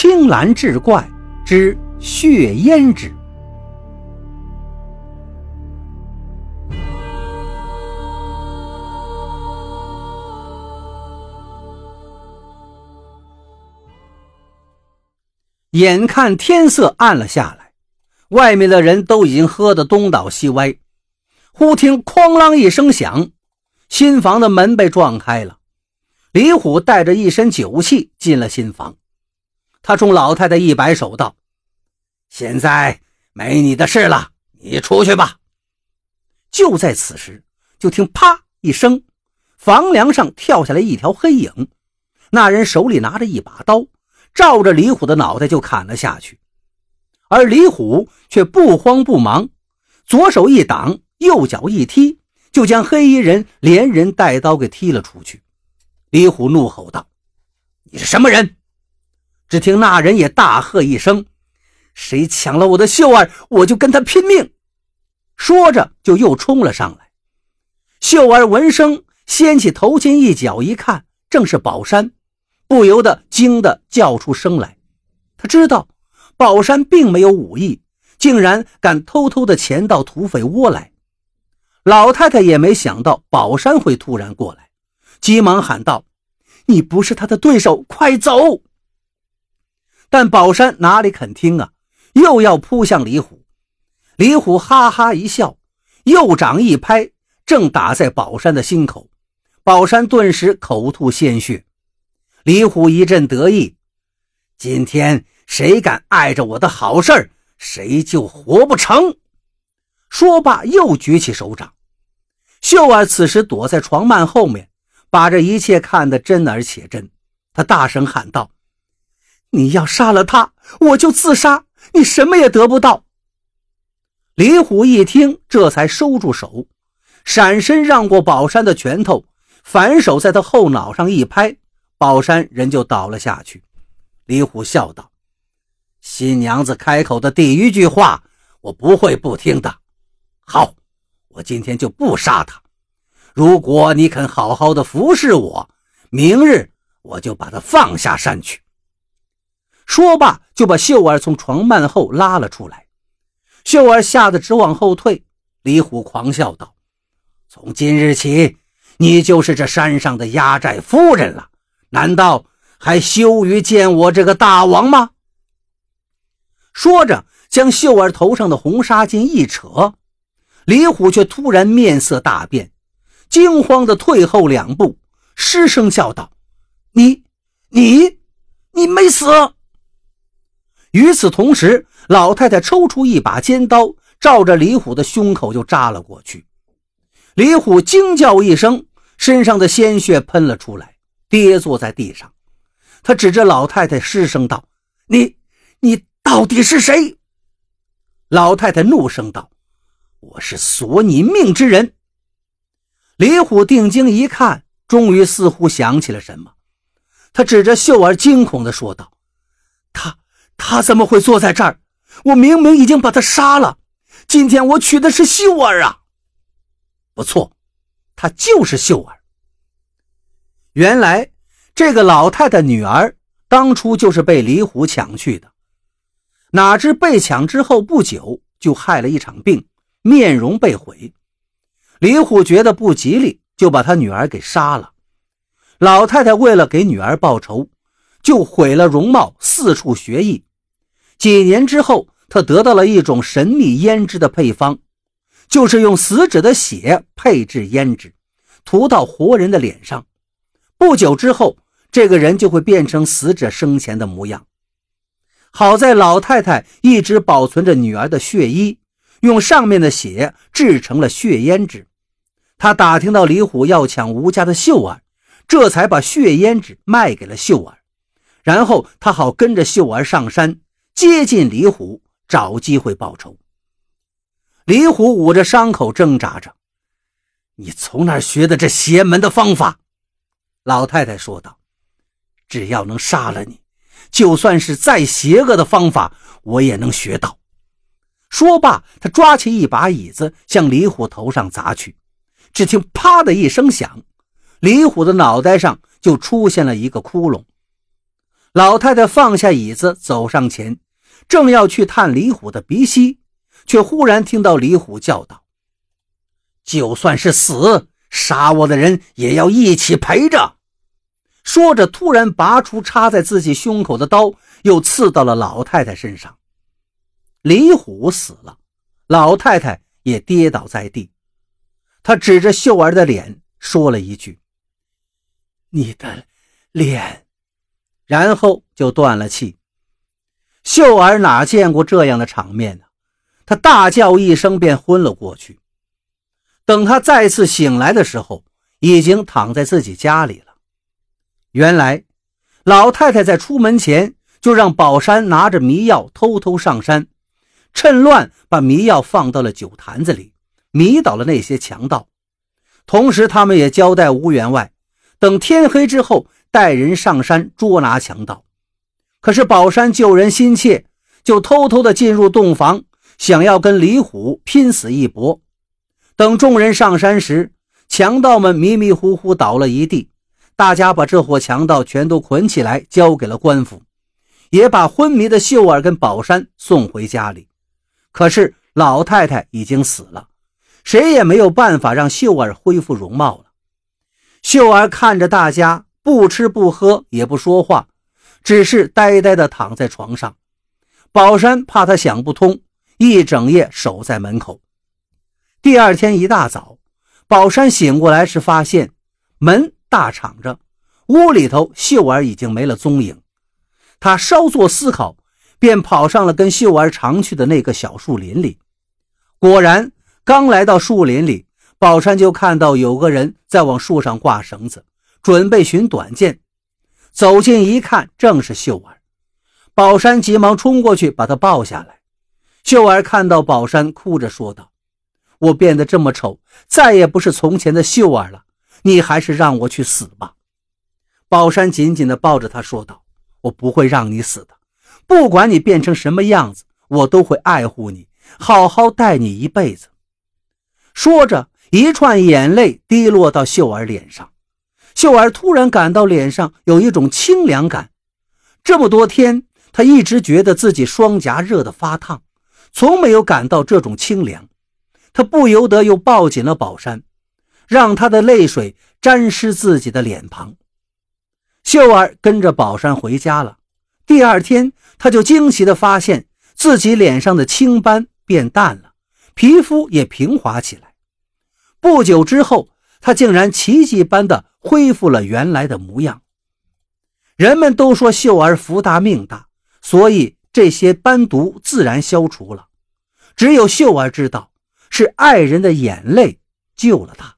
青蓝志怪之血胭脂。眼看天色暗了下来，外面的人都已经喝得东倒西歪。忽听哐啷一声响，新房的门被撞开了。李虎带着一身酒气进了新房。他冲老太太一摆手，道：“现在没你的事了，你出去吧。”就在此时，就听“啪”一声，房梁上跳下来一条黑影。那人手里拿着一把刀，照着李虎的脑袋就砍了下去。而李虎却不慌不忙，左手一挡，右脚一踢，就将黑衣人连人带刀给踢了出去。李虎怒吼道：“你是什么人？”只听那人也大喝一声：“谁抢了我的秀儿，我就跟他拼命！”说着就又冲了上来。秀儿闻声掀起头巾一角一看，正是宝山，不由得惊得叫出声来。他知道宝山并没有武艺，竟然敢偷偷的潜到土匪窝来。老太太也没想到宝山会突然过来，急忙喊道：“你不是他的对手，快走！”但宝山哪里肯听啊！又要扑向李虎，李虎哈哈一笑，右掌一拍，正打在宝山的心口。宝山顿时口吐鲜血。李虎一阵得意：“今天谁敢碍着我的好事谁就活不成。”说罢，又举起手掌。秀儿此时躲在床幔后面，把这一切看得真而且真。他大声喊道。你要杀了他，我就自杀，你什么也得不到。李虎一听，这才收住手，闪身让过宝山的拳头，反手在他后脑上一拍，宝山人就倒了下去。李虎笑道：“新娘子开口的第一句话，我不会不听的。好，我今天就不杀他。如果你肯好好的服侍我，明日我就把他放下山去。”说罢，就把秀儿从床幔后拉了出来。秀儿吓得直往后退。李虎狂笑道：“从今日起，你就是这山上的压寨夫人了。难道还羞于见我这个大王吗？”说着，将秀儿头上的红纱巾一扯。李虎却突然面色大变，惊慌地退后两步，失声叫道：“你、你、你没死！”与此同时，老太太抽出一把尖刀，照着李虎的胸口就扎了过去。李虎惊叫一声，身上的鲜血喷了出来，跌坐在地上。他指着老太太失声道：“你，你到底是谁？”老太太怒声道：“我是索你命之人。”李虎定睛一看，终于似乎想起了什么，他指着秀儿，惊恐地说道：“他。”怎么会坐在这儿？我明明已经把他杀了。今天我娶的是秀儿啊！不错，她就是秀儿。原来这个老太太女儿当初就是被李虎抢去的，哪知被抢之后不久就害了一场病，面容被毁。李虎觉得不吉利，就把他女儿给杀了。老太太为了给女儿报仇，就毁了容貌，四处学艺。几年之后，他得到了一种神秘胭脂的配方，就是用死者的血配制胭脂，涂到活人的脸上。不久之后，这个人就会变成死者生前的模样。好在老太太一直保存着女儿的血衣，用上面的血制成了血胭脂。他打听到李虎要抢吴家的秀儿，这才把血胭脂卖给了秀儿，然后他好跟着秀儿上山。接近李虎，找机会报仇。李虎捂着伤口挣扎着：“你从哪学的这邪门的方法？”老太太说道：“只要能杀了你，就算是再邪恶的方法，我也能学到。”说罢，他抓起一把椅子向李虎头上砸去。只听“啪”的一声响，李虎的脑袋上就出现了一个窟窿。老太太放下椅子，走上前，正要去探李虎的鼻息，却忽然听到李虎叫道：“就算是死，杀我的人也要一起陪着。”说着，突然拔出插在自己胸口的刀，又刺到了老太太身上。李虎死了，老太太也跌倒在地。他指着秀儿的脸说了一句：“你的脸。”然后就断了气。秀儿哪见过这样的场面呢？她大叫一声，便昏了过去。等她再次醒来的时候，已经躺在自己家里了。原来，老太太在出门前就让宝山拿着迷药偷偷上山，趁乱把迷药放到了酒坛子里。迷倒了那些强盗，同时他们也交代吴员外，等天黑之后带人上山捉拿强盗。可是宝山救人心切，就偷偷的进入洞房，想要跟李虎拼死一搏。等众人上山时，强盗们迷迷糊糊倒了一地，大家把这伙强盗全都捆起来，交给了官府，也把昏迷的秀儿跟宝山送回家里。可是老太太已经死了。谁也没有办法让秀儿恢复容貌了。秀儿看着大家，不吃不喝，也不说话，只是呆呆地躺在床上。宝山怕他想不通，一整夜守在门口。第二天一大早，宝山醒过来时，发现门大敞着，屋里头秀儿已经没了踪影。他稍作思考，便跑上了跟秀儿常去的那个小树林里。果然。刚来到树林里，宝山就看到有个人在往树上挂绳子，准备寻短见。走近一看，正是秀儿。宝山急忙冲过去把她抱下来。秀儿看到宝山，哭着说道：“我变得这么丑，再也不是从前的秀儿了。你还是让我去死吧。”宝山紧紧地抱着她说道：“我不会让你死的，不管你变成什么样子，我都会爱护你，好好待你一辈子。”说着，一串眼泪滴落到秀儿脸上。秀儿突然感到脸上有一种清凉感。这么多天，她一直觉得自己双颊热得发烫，从没有感到这种清凉。她不由得又抱紧了宝山，让他的泪水沾湿自己的脸庞。秀儿跟着宝山回家了。第二天，她就惊奇地发现自己脸上的青斑变淡了，皮肤也平滑起来。不久之后，他竟然奇迹般的恢复了原来的模样。人们都说秀儿福大命大，所以这些斑毒自然消除了。只有秀儿知道，是爱人的眼泪救了她。